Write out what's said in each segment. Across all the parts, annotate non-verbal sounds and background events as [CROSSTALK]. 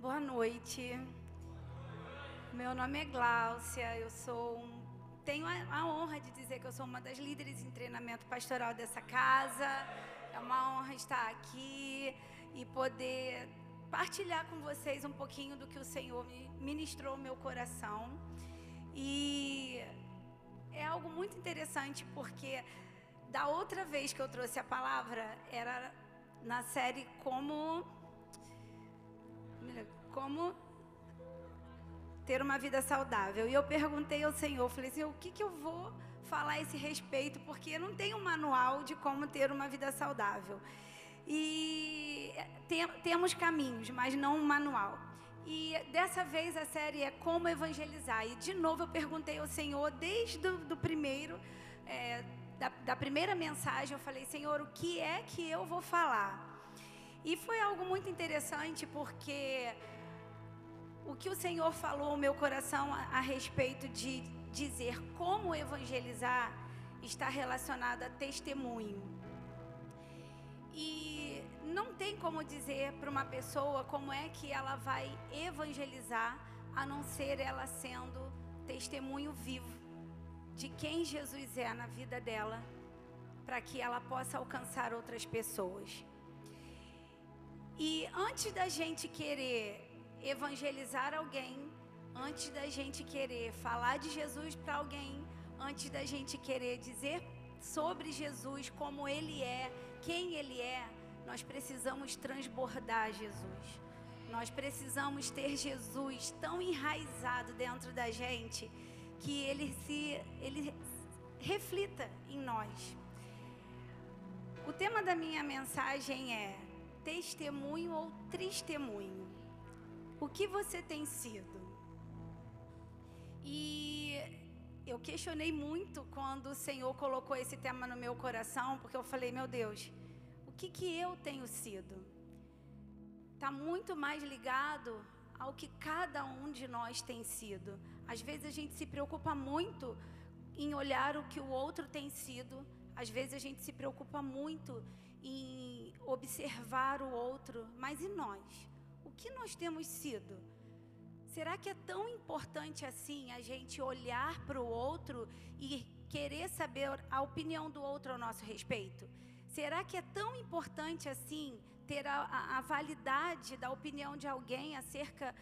Boa noite. Meu nome é Gláucia, eu sou tenho a, honra de dizer que eu sou uma das líderes em treinamento pastoral dessa casa. É uma honra estar aqui e poder partilhar com vocês um pouquinho do que o Senhor ministrou meu coração. E é algo muito interessante porque da outra vez que eu trouxe a palavra era na série como como ter uma vida saudável. E eu perguntei ao Senhor, falei assim, o que, que eu vou falar a esse respeito? Porque eu não tenho um manual de como ter uma vida saudável. E tem, temos caminhos, mas não um manual. E dessa vez a série é Como Evangelizar. E de novo eu perguntei ao Senhor, desde o do primeiro, é, da, da primeira mensagem, eu falei, Senhor, o que é que eu vou falar? E foi algo muito interessante porque o que o Senhor falou ao meu coração a, a respeito de dizer como evangelizar está relacionado a testemunho. E não tem como dizer para uma pessoa como é que ela vai evangelizar, a não ser ela sendo testemunho vivo de quem Jesus é na vida dela, para que ela possa alcançar outras pessoas. E antes da gente querer evangelizar alguém, antes da gente querer falar de Jesus para alguém, antes da gente querer dizer sobre Jesus, como ele é, quem ele é, nós precisamos transbordar Jesus. Nós precisamos ter Jesus tão enraizado dentro da gente que ele se ele reflita em nós. O tema da minha mensagem é testemunho ou testemunho? O que você tem sido? E eu questionei muito quando o Senhor colocou esse tema no meu coração, porque eu falei, meu Deus, o que, que eu tenho sido? Está muito mais ligado ao que cada um de nós tem sido. Às vezes a gente se preocupa muito em olhar o que o outro tem sido, às vezes a gente se preocupa muito em observar o outro, mas e nós? O que nós temos sido? Será que é tão importante assim a gente olhar para o outro e querer saber a opinião do outro ao nosso respeito? Será que é tão importante assim ter a, a, a validade da opinião de alguém acerca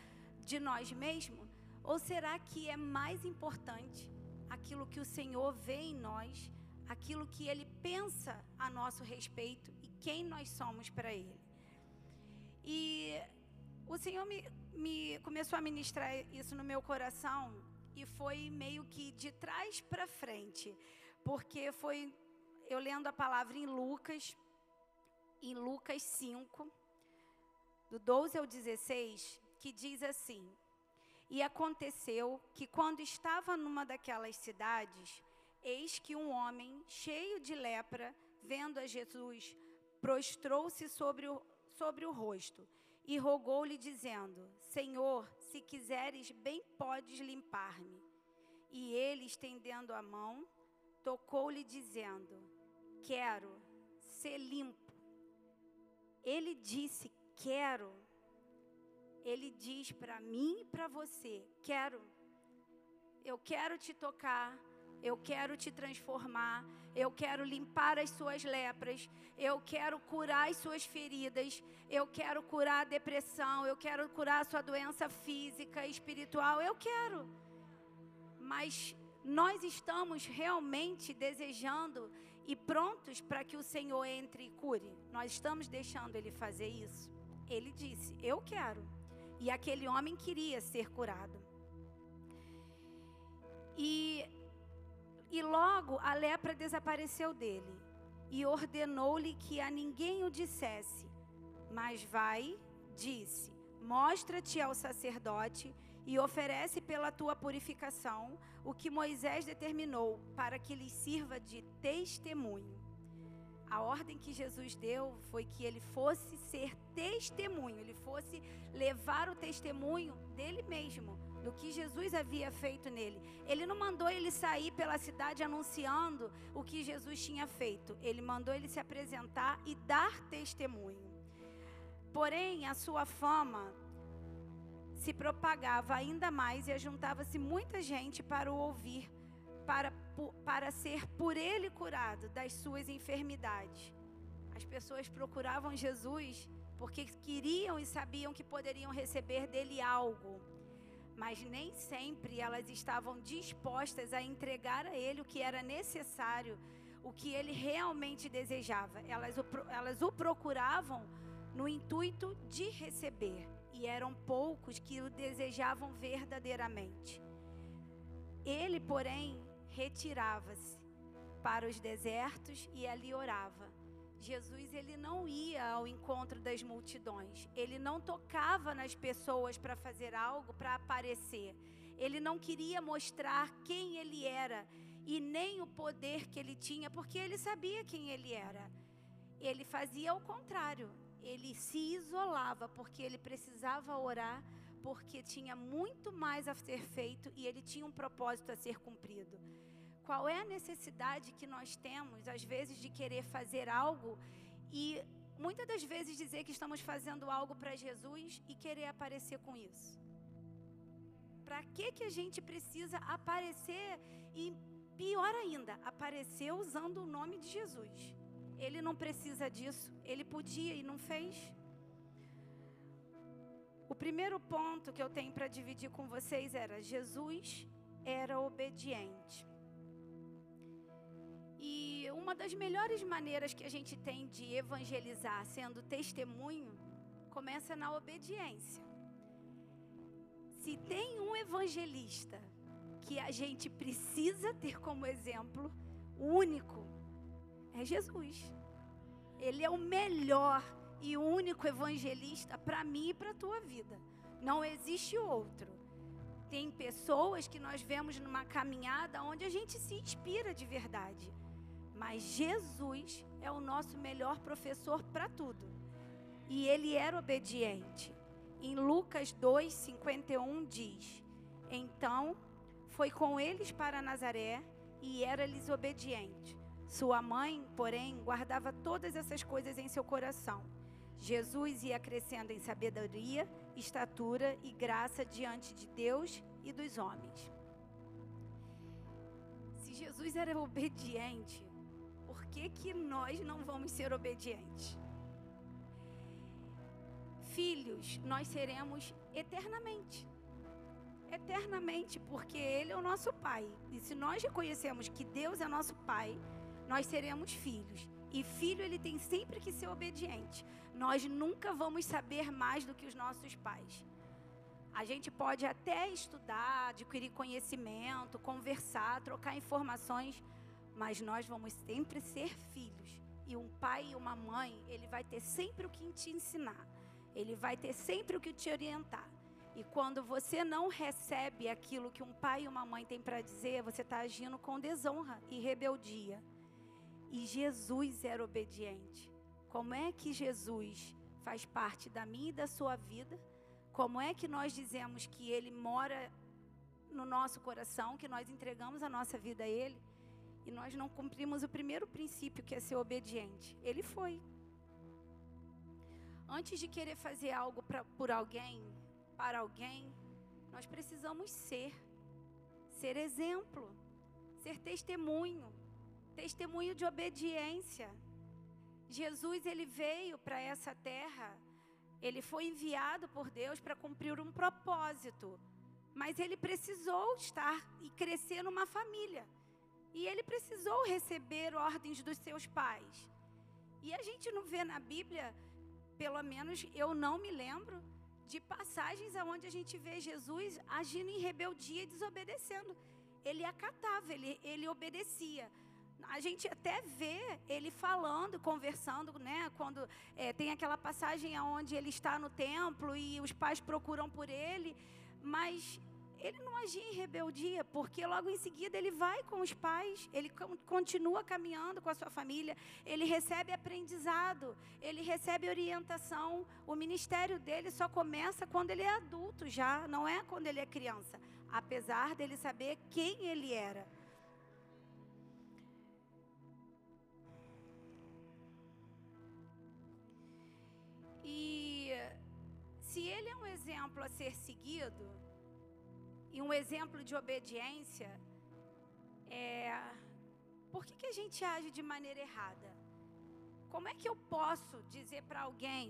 de nós mesmos? Ou será que é mais importante aquilo que o Senhor vê em nós aquilo que Ele pensa a nosso respeito e quem nós somos para Ele. E o Senhor me, me começou a ministrar isso no meu coração e foi meio que de trás para frente, porque foi eu lendo a palavra em Lucas, em Lucas 5, do 12 ao 16, que diz assim: E aconteceu que quando estava numa daquelas cidades, Eis que um homem cheio de lepra, vendo a Jesus, prostrou-se sobre o, sobre o rosto e rogou-lhe, dizendo: Senhor, se quiseres, bem podes limpar-me. E ele, estendendo a mão, tocou-lhe, dizendo: Quero ser limpo. Ele disse: Quero. Ele diz para mim e para você: Quero. Eu quero te tocar eu quero te transformar. Eu quero limpar as suas lepras. Eu quero curar as suas feridas. Eu quero curar a depressão. Eu quero curar a sua doença física, espiritual. Eu quero. Mas nós estamos realmente desejando e prontos para que o Senhor entre e cure. Nós estamos deixando ele fazer isso. Ele disse: Eu quero. E aquele homem queria ser curado. E e logo a lepra desapareceu dele, e ordenou-lhe que a ninguém o dissesse. Mas vai, disse: Mostra-te ao sacerdote e oferece pela tua purificação o que Moisés determinou, para que lhes sirva de testemunho. A ordem que Jesus deu foi que ele fosse ser testemunho, ele fosse levar o testemunho dele mesmo do que Jesus havia feito nele. Ele não mandou ele sair pela cidade anunciando o que Jesus tinha feito. Ele mandou ele se apresentar e dar testemunho. Porém, a sua fama se propagava ainda mais e ajuntava-se muita gente para o ouvir, para, para ser por ele curado das suas enfermidades. As pessoas procuravam Jesus porque queriam e sabiam que poderiam receber dele algo, mas nem sempre elas estavam dispostas a entregar a ele o que era necessário, o que ele realmente desejava. Elas o, elas o procuravam no intuito de receber e eram poucos que o desejavam verdadeiramente. Ele, porém, retirava-se para os desertos e ali orava. Jesus ele não ia ao encontro das multidões. Ele não tocava nas pessoas para fazer algo, para aparecer. Ele não queria mostrar quem ele era e nem o poder que ele tinha, porque ele sabia quem ele era. Ele fazia o contrário ele se isolava porque ele precisava orar, porque tinha muito mais a ser feito e ele tinha um propósito a ser cumprido. Qual é a necessidade que nós temos, às vezes, de querer fazer algo e muitas das vezes dizer que estamos fazendo algo para Jesus e querer aparecer com isso? Para que, que a gente precisa aparecer e, pior ainda, aparecer usando o nome de Jesus? Ele não precisa disso. Ele podia e não fez. O primeiro ponto que eu tenho para dividir com vocês era: Jesus era obediente. E uma das melhores maneiras que a gente tem de evangelizar sendo testemunho começa na obediência. Se tem um evangelista que a gente precisa ter como exemplo, único, é Jesus. Ele é o melhor e único evangelista para mim e para a tua vida. Não existe outro. Tem pessoas que nós vemos numa caminhada onde a gente se inspira de verdade. Mas Jesus é o nosso melhor professor para tudo. E ele era obediente. Em Lucas 2:51 diz: Então foi com eles para Nazaré e era-lhes obediente. Sua mãe, porém, guardava todas essas coisas em seu coração. Jesus ia crescendo em sabedoria, estatura e graça diante de Deus e dos homens. Se Jesus era obediente, que, que nós não vamos ser obedientes? Filhos, nós seremos eternamente. Eternamente, porque Ele é o nosso Pai. E se nós reconhecemos que Deus é nosso Pai, nós seremos filhos. E filho, ele tem sempre que ser obediente. Nós nunca vamos saber mais do que os nossos pais. A gente pode até estudar, adquirir conhecimento, conversar, trocar informações, mas nós vamos sempre ser filhos. E um pai e uma mãe, ele vai ter sempre o que te ensinar. Ele vai ter sempre o que te orientar. E quando você não recebe aquilo que um pai e uma mãe têm para dizer, você está agindo com desonra e rebeldia. E Jesus era obediente. Como é que Jesus faz parte da minha e da sua vida? Como é que nós dizemos que Ele mora no nosso coração, que nós entregamos a nossa vida a Ele? E nós não cumprimos o primeiro princípio, que é ser obediente. Ele foi. Antes de querer fazer algo pra, por alguém, para alguém, nós precisamos ser. Ser exemplo. Ser testemunho testemunho de obediência. Jesus ele veio para essa terra, ele foi enviado por Deus para cumprir um propósito, mas ele precisou estar e crescer numa família. E ele precisou receber ordens dos seus pais. E a gente não vê na Bíblia, pelo menos eu não me lembro, de passagens aonde a gente vê Jesus agindo em rebeldia e desobedecendo. Ele acatava, ele, ele obedecia a gente até vê ele falando, conversando, né? Quando é, tem aquela passagem onde ele está no templo e os pais procuram por ele, mas ele não agia em rebeldia, porque logo em seguida ele vai com os pais, ele continua caminhando com a sua família, ele recebe aprendizado, ele recebe orientação. O ministério dele só começa quando ele é adulto já, não é quando ele é criança, apesar dele saber quem ele era. E se ele é um exemplo a ser seguido e um exemplo de obediência, é, por que, que a gente age de maneira errada? Como é que eu posso dizer para alguém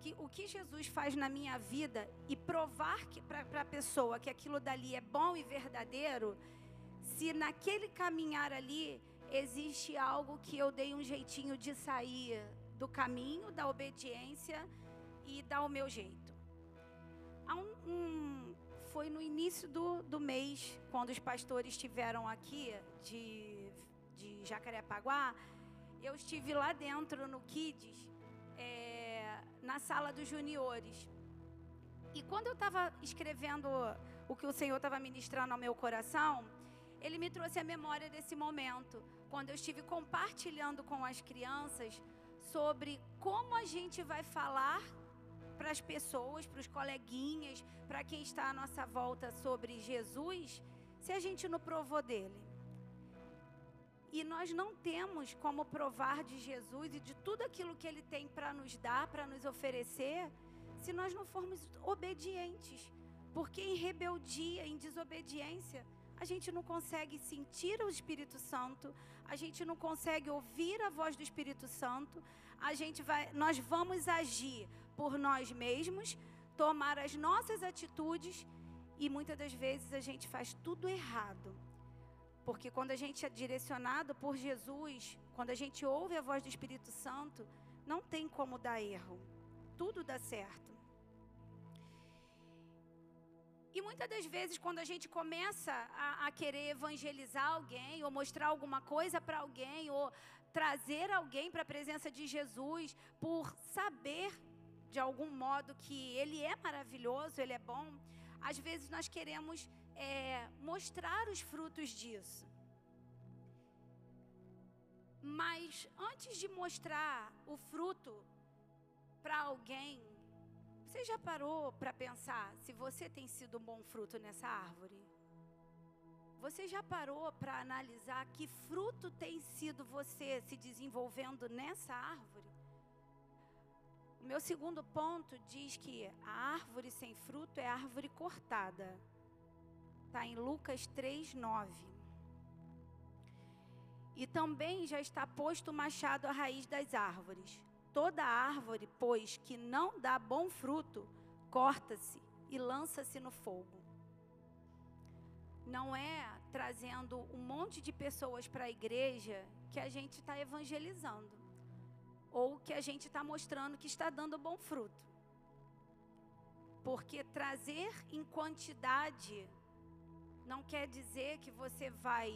que o que Jesus faz na minha vida e provar para a pessoa que aquilo dali é bom e verdadeiro, se naquele caminhar ali existe algo que eu dei um jeitinho de sair do caminho, da obediência e dar o meu jeito. Há um, um, foi no início do, do mês, quando os pastores estiveram aqui de, de Jacarepaguá, eu estive lá dentro no Kids, é, na sala dos juniores. E quando eu estava escrevendo o que o Senhor estava ministrando ao meu coração, Ele me trouxe a memória desse momento, quando eu estive compartilhando com as crianças sobre como a gente vai falar para as pessoas, para os coleguinhas, para quem está à nossa volta sobre Jesus, se a gente não provou dele. E nós não temos como provar de Jesus e de tudo aquilo que ele tem para nos dar, para nos oferecer, se nós não formos obedientes. Porque em rebeldia, em desobediência, a gente não consegue sentir o Espírito Santo, a gente não consegue ouvir a voz do Espírito Santo, a gente vai, nós vamos agir por nós mesmos, tomar as nossas atitudes e muitas das vezes a gente faz tudo errado. Porque quando a gente é direcionado por Jesus, quando a gente ouve a voz do Espírito Santo, não tem como dar erro. Tudo dá certo. E muitas das vezes, quando a gente começa a, a querer evangelizar alguém, ou mostrar alguma coisa para alguém, ou trazer alguém para a presença de Jesus, por saber de algum modo que Ele é maravilhoso, Ele é bom, às vezes nós queremos é, mostrar os frutos disso. Mas antes de mostrar o fruto para alguém, você já parou para pensar se você tem sido um bom fruto nessa árvore? Você já parou para analisar que fruto tem sido você se desenvolvendo nessa árvore? O meu segundo ponto diz que a árvore sem fruto é árvore cortada. Está em Lucas 3, 9. E também já está posto o machado à raiz das árvores. Toda árvore, pois, que não dá bom fruto, corta-se e lança-se no fogo. Não é trazendo um monte de pessoas para a igreja que a gente está evangelizando. Ou que a gente está mostrando que está dando bom fruto. Porque trazer em quantidade não quer dizer que você vai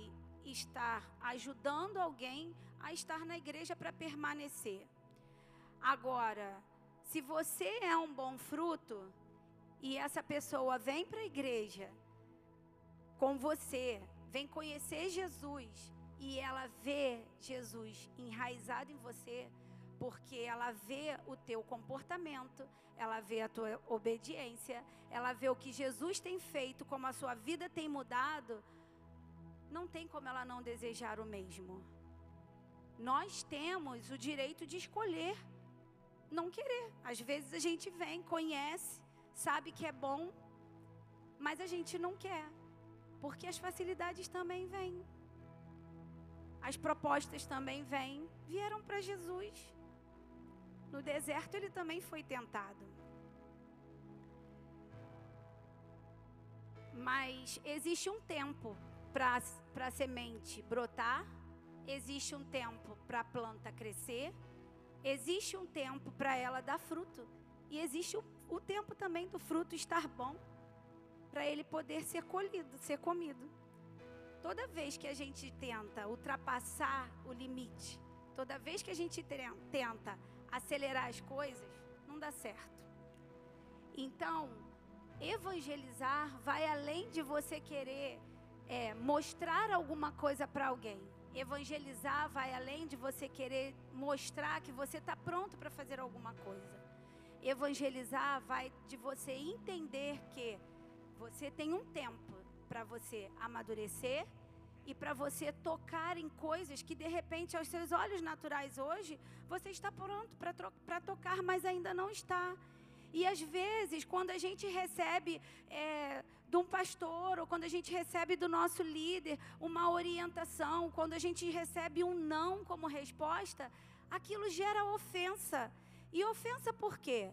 estar ajudando alguém a estar na igreja para permanecer. Agora, se você é um bom fruto e essa pessoa vem para a igreja com você, vem conhecer Jesus e ela vê Jesus enraizado em você, porque ela vê o teu comportamento, ela vê a tua obediência, ela vê o que Jesus tem feito, como a sua vida tem mudado, não tem como ela não desejar o mesmo. Nós temos o direito de escolher não querer. Às vezes a gente vem, conhece, sabe que é bom, mas a gente não quer, porque as facilidades também vêm. As propostas também vêm, vieram para Jesus. No deserto ele também foi tentado. Mas existe um tempo para a semente brotar, existe um tempo para a planta crescer, existe um tempo para ela dar fruto, e existe o, o tempo também do fruto estar bom, para ele poder ser colhido, ser comido. Toda vez que a gente tenta ultrapassar o limite, toda vez que a gente tenta acelerar as coisas, não dá certo. Então, evangelizar vai além de você querer é, mostrar alguma coisa para alguém. Evangelizar vai além de você querer mostrar que você está pronto para fazer alguma coisa. Evangelizar vai de você entender que você tem um tempo para você amadurecer e para você tocar em coisas que de repente aos seus olhos naturais hoje você está pronto para tocar, mas ainda não está. E às vezes, quando a gente recebe é, de um pastor, ou quando a gente recebe do nosso líder uma orientação, quando a gente recebe um não como resposta, aquilo gera ofensa. E ofensa por quê?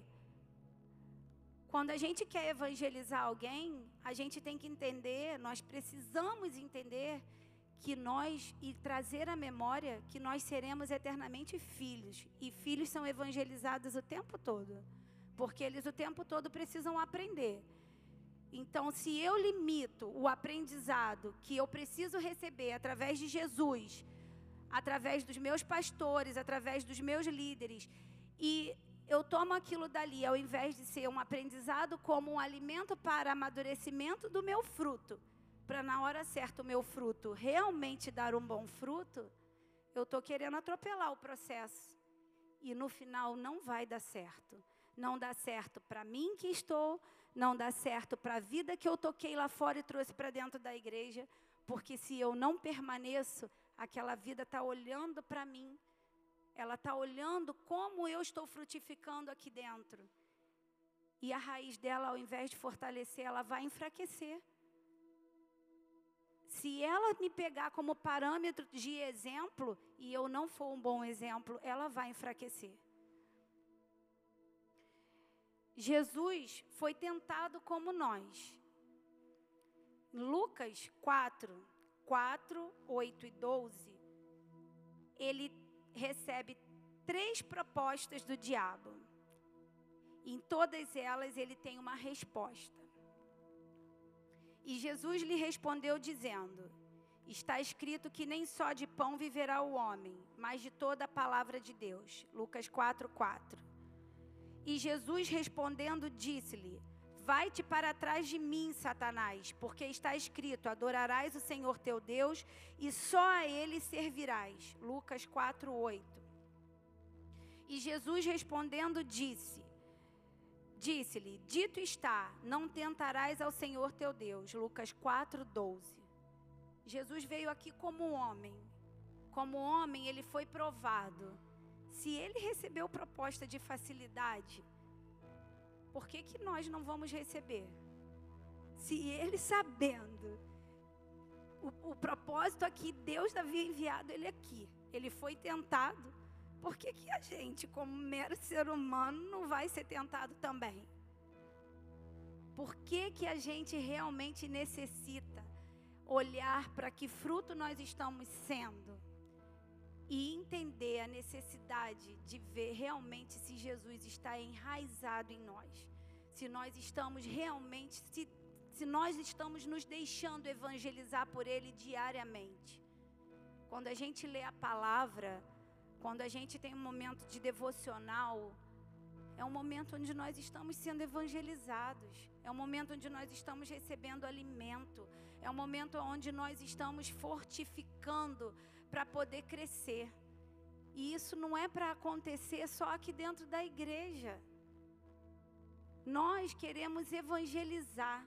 Quando a gente quer evangelizar alguém, a gente tem que entender, nós precisamos entender que nós e trazer à memória que nós seremos eternamente filhos e filhos são evangelizados o tempo todo, porque eles o tempo todo precisam aprender. Então, se eu limito o aprendizado que eu preciso receber através de Jesus, através dos meus pastores, através dos meus líderes, e eu tomo aquilo dali, ao invés de ser um aprendizado, como um alimento para amadurecimento do meu fruto, para na hora certa o meu fruto realmente dar um bom fruto, eu estou querendo atropelar o processo. E no final não vai dar certo. Não dá certo para mim que estou, não dá certo para a vida que eu toquei lá fora e trouxe para dentro da igreja, porque se eu não permaneço, aquela vida está olhando para mim, ela está olhando como eu estou frutificando aqui dentro. E a raiz dela, ao invés de fortalecer, ela vai enfraquecer. Se ela me pegar como parâmetro de exemplo e eu não for um bom exemplo, ela vai enfraquecer. Jesus foi tentado como nós. Lucas 4, 4, 8 e 12, ele recebe três propostas do diabo. Em todas elas ele tem uma resposta. E Jesus lhe respondeu dizendo: Está escrito que nem só de pão viverá o homem, mas de toda a palavra de Deus. Lucas 4, 4. E Jesus respondendo disse-lhe: Vai-te para trás de mim, Satanás, porque está escrito: Adorarás o Senhor teu Deus e só a ele servirás. Lucas 4, 8. E Jesus respondendo disse: Disse-lhe: Dito está, não tentarás ao Senhor teu Deus. Lucas 4, 12. Jesus veio aqui como homem. Como homem, ele foi provado. Se ele recebeu proposta de facilidade, por que, que nós não vamos receber? Se ele sabendo o, o propósito aqui, Deus havia enviado ele aqui. Ele foi tentado por que, que a gente, como mero ser humano, não vai ser tentado também? Por que, que a gente realmente necessita olhar para que fruto nós estamos sendo e entender a necessidade de ver realmente se Jesus está enraizado em nós, se nós estamos realmente, se, se nós estamos nos deixando evangelizar por Ele diariamente. Quando a gente lê a palavra, quando a gente tem um momento de devocional, é um momento onde nós estamos sendo evangelizados, é um momento onde nós estamos recebendo alimento, é um momento onde nós estamos fortificando para poder crescer. E isso não é para acontecer só aqui dentro da igreja. Nós queremos evangelizar,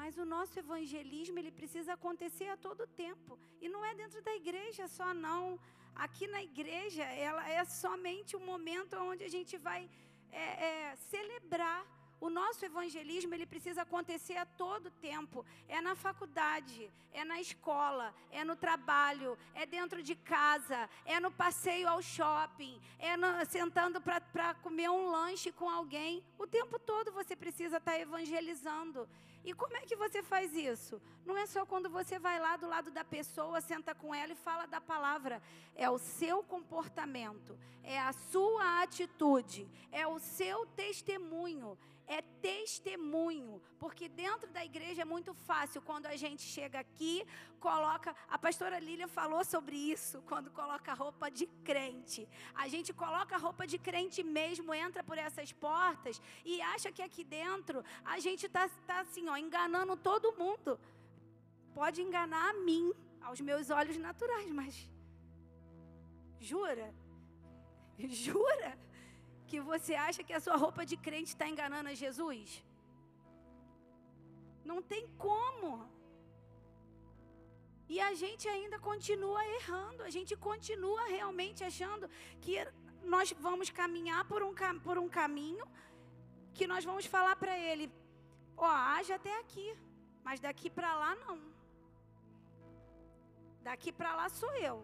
mas o nosso evangelismo ele precisa acontecer a todo tempo. E não é dentro da igreja só não. Aqui na igreja, ela é somente um momento onde a gente vai é, é, celebrar. O nosso evangelismo ele precisa acontecer a todo tempo. É na faculdade, é na escola, é no trabalho, é dentro de casa, é no passeio ao shopping, é no, sentando para comer um lanche com alguém. O tempo todo você precisa estar tá evangelizando. E como é que você faz isso? Não é só quando você vai lá do lado da pessoa, senta com ela e fala da palavra. É o seu comportamento, é a sua atitude, é o seu testemunho, é testemunho, porque dentro da igreja é muito fácil quando a gente chega aqui, coloca, a pastora Lília falou sobre isso, quando coloca roupa de crente. A gente coloca roupa de crente mesmo, entra por essas portas e acha que aqui dentro a gente está tá assim, ó, enganando todo mundo. Pode enganar a mim, aos meus olhos naturais, mas jura? [LAUGHS] Jura? Que você acha que a sua roupa de crente está enganando a Jesus? Não tem como. E a gente ainda continua errando, a gente continua realmente achando que nós vamos caminhar por um, por um caminho que nós vamos falar para ele: ó, age até aqui, mas daqui para lá não. Daqui para lá sou eu.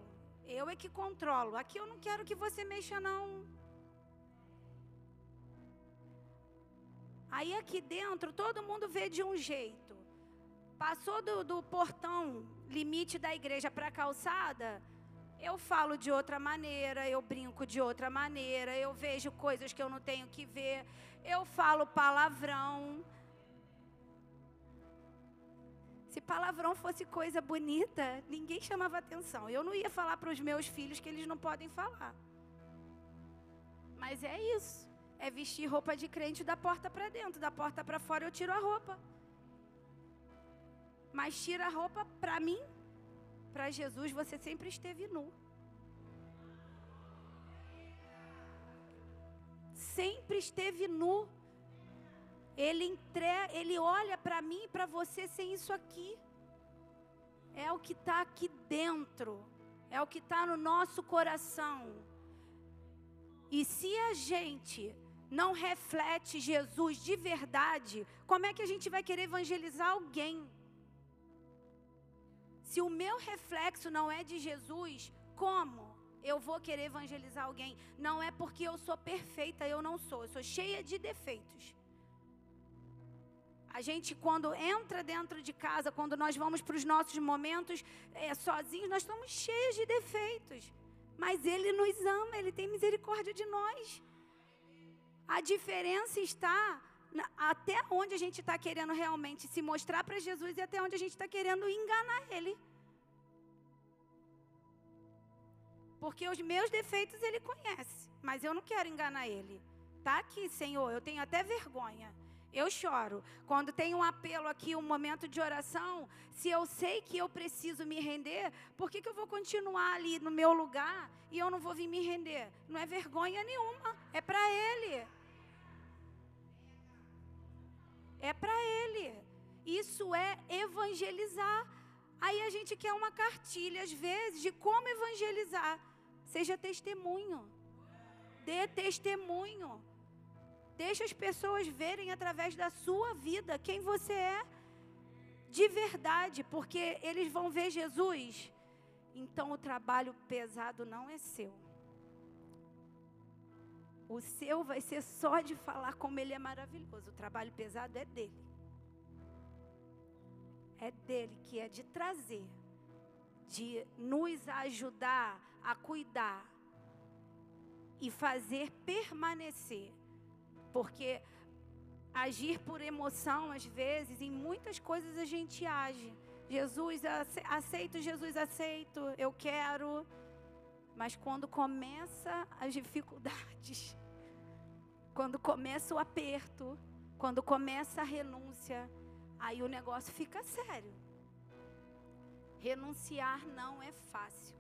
Eu é que controlo. Aqui eu não quero que você mexa, não. Aí aqui dentro todo mundo vê de um jeito. Passou do, do portão limite da igreja para a calçada, eu falo de outra maneira, eu brinco de outra maneira, eu vejo coisas que eu não tenho que ver, eu falo palavrão. Se palavrão fosse coisa bonita, ninguém chamava atenção. Eu não ia falar para os meus filhos que eles não podem falar. Mas é isso. É vestir roupa de crente da porta para dentro, da porta para fora eu tiro a roupa. Mas tira a roupa para mim, para Jesus você sempre esteve nu. Sempre esteve nu. Ele entre, ele olha para mim e para você sem isso aqui. É o que está aqui dentro. É o que está no nosso coração. E se a gente não reflete Jesus de verdade, como é que a gente vai querer evangelizar alguém? Se o meu reflexo não é de Jesus, como eu vou querer evangelizar alguém? Não é porque eu sou perfeita, eu não sou. Eu sou cheia de defeitos. A gente, quando entra dentro de casa, quando nós vamos para os nossos momentos é, sozinhos, nós estamos cheios de defeitos. Mas Ele nos ama, Ele tem misericórdia de nós. A diferença está até onde a gente está querendo realmente se mostrar para Jesus e até onde a gente está querendo enganar Ele. Porque os meus defeitos Ele conhece, mas eu não quero enganar Ele. Tá aqui, Senhor, eu tenho até vergonha. Eu choro. Quando tem um apelo aqui, um momento de oração, se eu sei que eu preciso me render, por que, que eu vou continuar ali no meu lugar e eu não vou vir me render? Não é vergonha nenhuma, é para Ele é para Ele. Isso é evangelizar. Aí a gente quer uma cartilha, às vezes, de como evangelizar. Seja testemunho. Dê testemunho. Deixa as pessoas verem através da sua vida quem você é de verdade, porque eles vão ver Jesus. Então o trabalho pesado não é seu. O seu vai ser só de falar como ele é maravilhoso. O trabalho pesado é dele. É dele que é de trazer, de nos ajudar a cuidar e fazer permanecer. Porque agir por emoção, às vezes, em muitas coisas a gente age. Jesus, aceito, Jesus, aceito, eu quero. Mas quando começa as dificuldades, [LAUGHS] quando começa o aperto, quando começa a renúncia, aí o negócio fica sério. Renunciar não é fácil.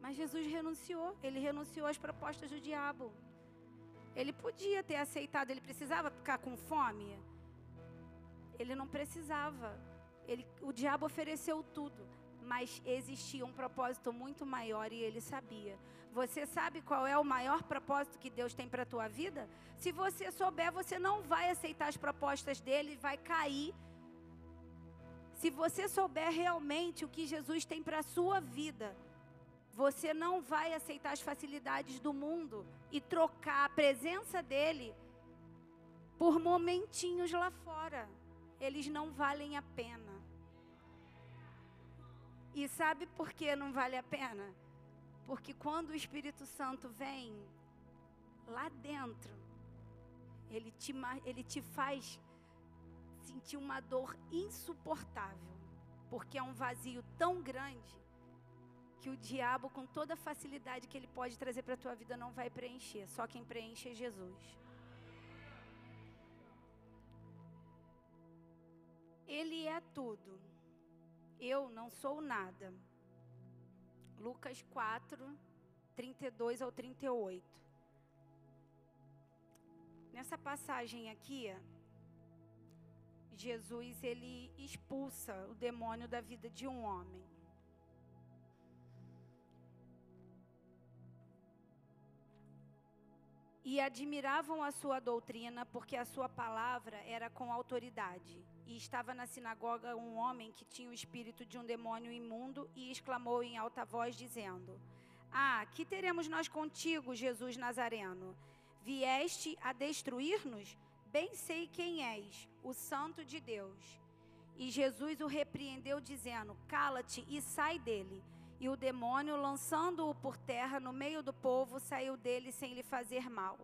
Mas Jesus renunciou, ele renunciou às propostas do diabo. Ele podia ter aceitado, ele precisava ficar com fome? Ele não precisava. Ele, o diabo ofereceu tudo, mas existia um propósito muito maior e ele sabia. Você sabe qual é o maior propósito que Deus tem para a tua vida? Se você souber, você não vai aceitar as propostas dele, vai cair. Se você souber realmente o que Jesus tem para a sua vida, você não vai aceitar as facilidades do mundo e trocar a presença dele por momentinhos lá fora. Eles não valem a pena. E sabe por que não vale a pena? Porque quando o Espírito Santo vem lá dentro, ele te, ele te faz sentir uma dor insuportável. Porque é um vazio tão grande que o diabo, com toda a facilidade que ele pode trazer para a tua vida, não vai preencher. Só quem preenche é Jesus. Ele é tudo. Eu não sou nada. Lucas 4, 32 ao 38. Nessa passagem aqui, Jesus ele expulsa o demônio da vida de um homem. E admiravam a sua doutrina, porque a sua palavra era com autoridade. E estava na sinagoga um homem que tinha o espírito de um demônio imundo e exclamou em alta voz, dizendo: Ah, que teremos nós contigo, Jesus Nazareno? Vieste a destruir-nos? Bem sei quem és, o Santo de Deus. E Jesus o repreendeu, dizendo: Cala-te e sai dele. E o demônio, lançando-o por terra no meio do povo, saiu dele sem lhe fazer mal.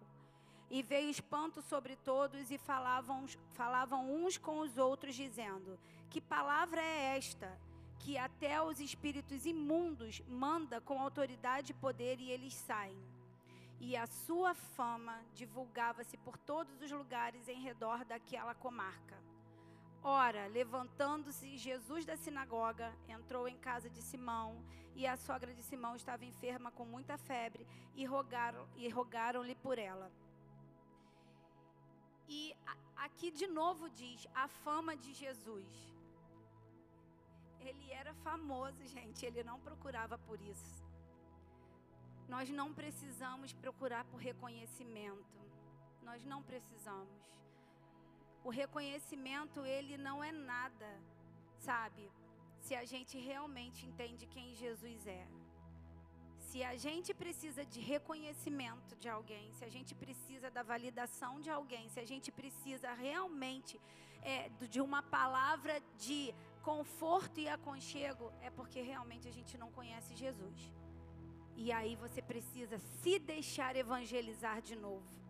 E veio espanto sobre todos e falavam, falavam uns com os outros, dizendo: Que palavra é esta? Que até os espíritos imundos manda com autoridade e poder e eles saem. E a sua fama divulgava-se por todos os lugares em redor daquela comarca. Ora, levantando-se Jesus da sinagoga, entrou em casa de Simão, e a sogra de Simão estava enferma com muita febre, e rogaram e rogaram-lhe por ela. E aqui de novo diz a fama de Jesus. Ele era famoso, gente, ele não procurava por isso. Nós não precisamos procurar por reconhecimento. Nós não precisamos. O reconhecimento, ele não é nada, sabe? Se a gente realmente entende quem Jesus é. Se a gente precisa de reconhecimento de alguém, se a gente precisa da validação de alguém, se a gente precisa realmente é, de uma palavra de conforto e aconchego, é porque realmente a gente não conhece Jesus. E aí você precisa se deixar evangelizar de novo.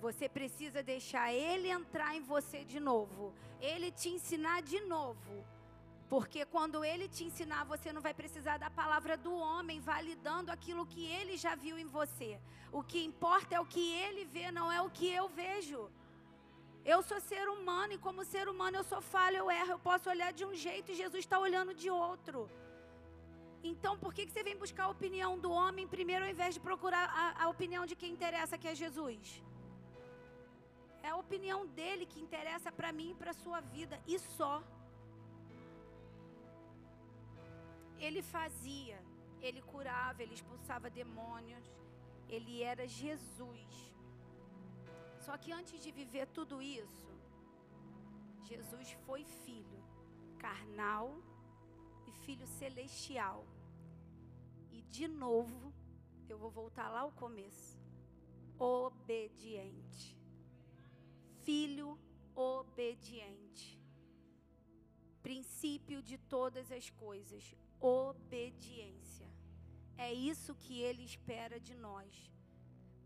Você precisa deixar Ele entrar em você de novo. Ele te ensinar de novo. Porque quando Ele te ensinar, você não vai precisar da palavra do homem validando aquilo que Ele já viu em você. O que importa é o que Ele vê, não é o que eu vejo. Eu sou ser humano e, como ser humano, eu sou falho, eu erro. Eu posso olhar de um jeito e Jesus está olhando de outro. Então, por que, que você vem buscar a opinião do homem primeiro, ao invés de procurar a, a opinião de quem interessa, que é Jesus? É a opinião dele que interessa para mim e para a sua vida, e só. Ele fazia, ele curava, ele expulsava demônios, ele era Jesus. Só que antes de viver tudo isso, Jesus foi filho carnal e filho celestial. E de novo, eu vou voltar lá ao começo. Obediente filho obediente. Princípio de todas as coisas, obediência. É isso que ele espera de nós.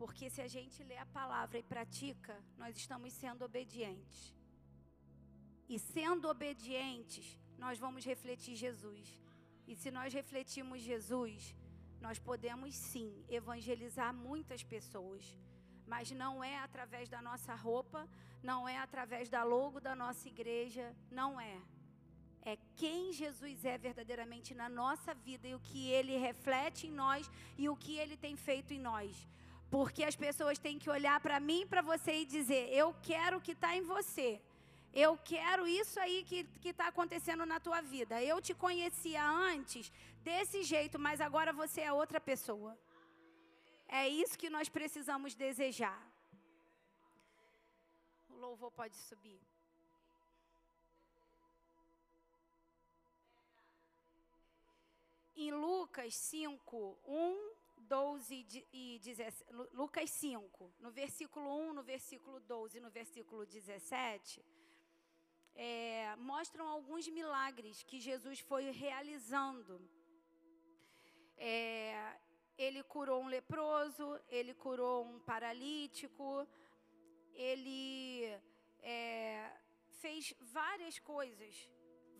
Porque se a gente lê a palavra e pratica, nós estamos sendo obedientes. E sendo obedientes, nós vamos refletir Jesus. E se nós refletirmos Jesus, nós podemos sim evangelizar muitas pessoas mas não é através da nossa roupa, não é através da logo da nossa igreja, não é. É quem Jesus é verdadeiramente na nossa vida e o que ele reflete em nós e o que ele tem feito em nós. Porque as pessoas têm que olhar para mim para você e dizer: Eu quero o que está em você. Eu quero isso aí que está acontecendo na tua vida. Eu te conhecia antes desse jeito, mas agora você é outra pessoa. É isso que nós precisamos desejar. O louvor pode subir. Em Lucas 5, 1, 12 e 17, Lucas 5, no versículo 1, no versículo 12 e no versículo 17, é, mostram alguns milagres que Jesus foi realizando. É, ele curou um leproso, ele curou um paralítico, ele é, fez várias coisas,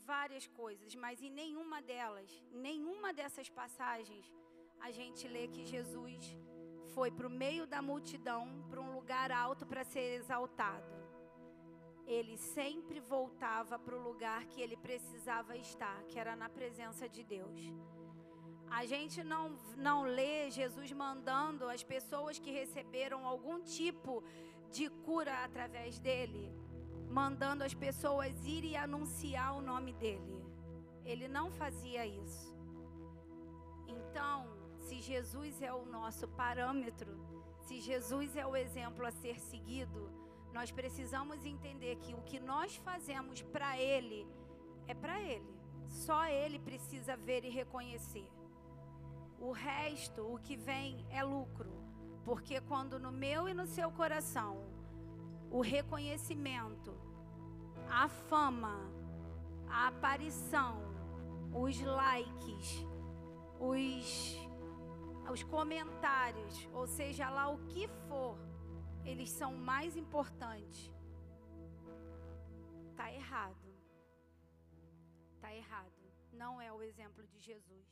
várias coisas, mas em nenhuma delas, nenhuma dessas passagens, a gente lê que Jesus foi para o meio da multidão, para um lugar alto para ser exaltado. Ele sempre voltava para o lugar que ele precisava estar, que era na presença de Deus. A gente não, não lê Jesus mandando as pessoas que receberam algum tipo de cura através dele, mandando as pessoas ir e anunciar o nome dele. Ele não fazia isso. Então, se Jesus é o nosso parâmetro, Se Jesus é o exemplo a ser seguido, nós precisamos entender que o que nós fazemos para Ele é para Ele. Só Ele precisa ver e reconhecer. O resto, o que vem, é lucro. Porque quando no meu e no seu coração o reconhecimento, a fama, a aparição, os likes, os, os comentários, ou seja lá o que for, eles são mais importantes. Tá errado. Tá errado. Não é o exemplo de Jesus.